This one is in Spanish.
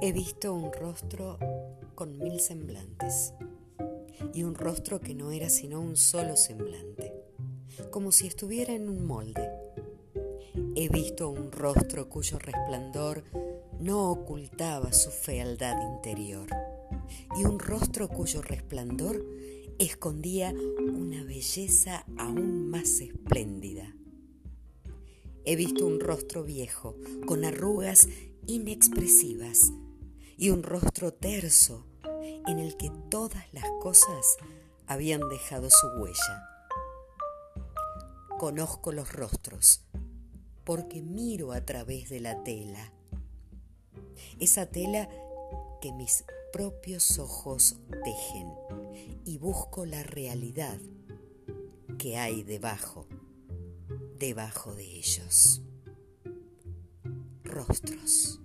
He visto un rostro con mil semblantes y un rostro que no era sino un solo semblante, como si estuviera en un molde. He visto un rostro cuyo resplandor no ocultaba su fealdad interior y un rostro cuyo resplandor escondía una belleza aún más espléndida. He visto un rostro viejo, con arrugas inexpresivas, y un rostro terso en el que todas las cosas habían dejado su huella. Conozco los rostros porque miro a través de la tela, esa tela que mis propios ojos tejen y busco la realidad que hay debajo, debajo de ellos. Rostros.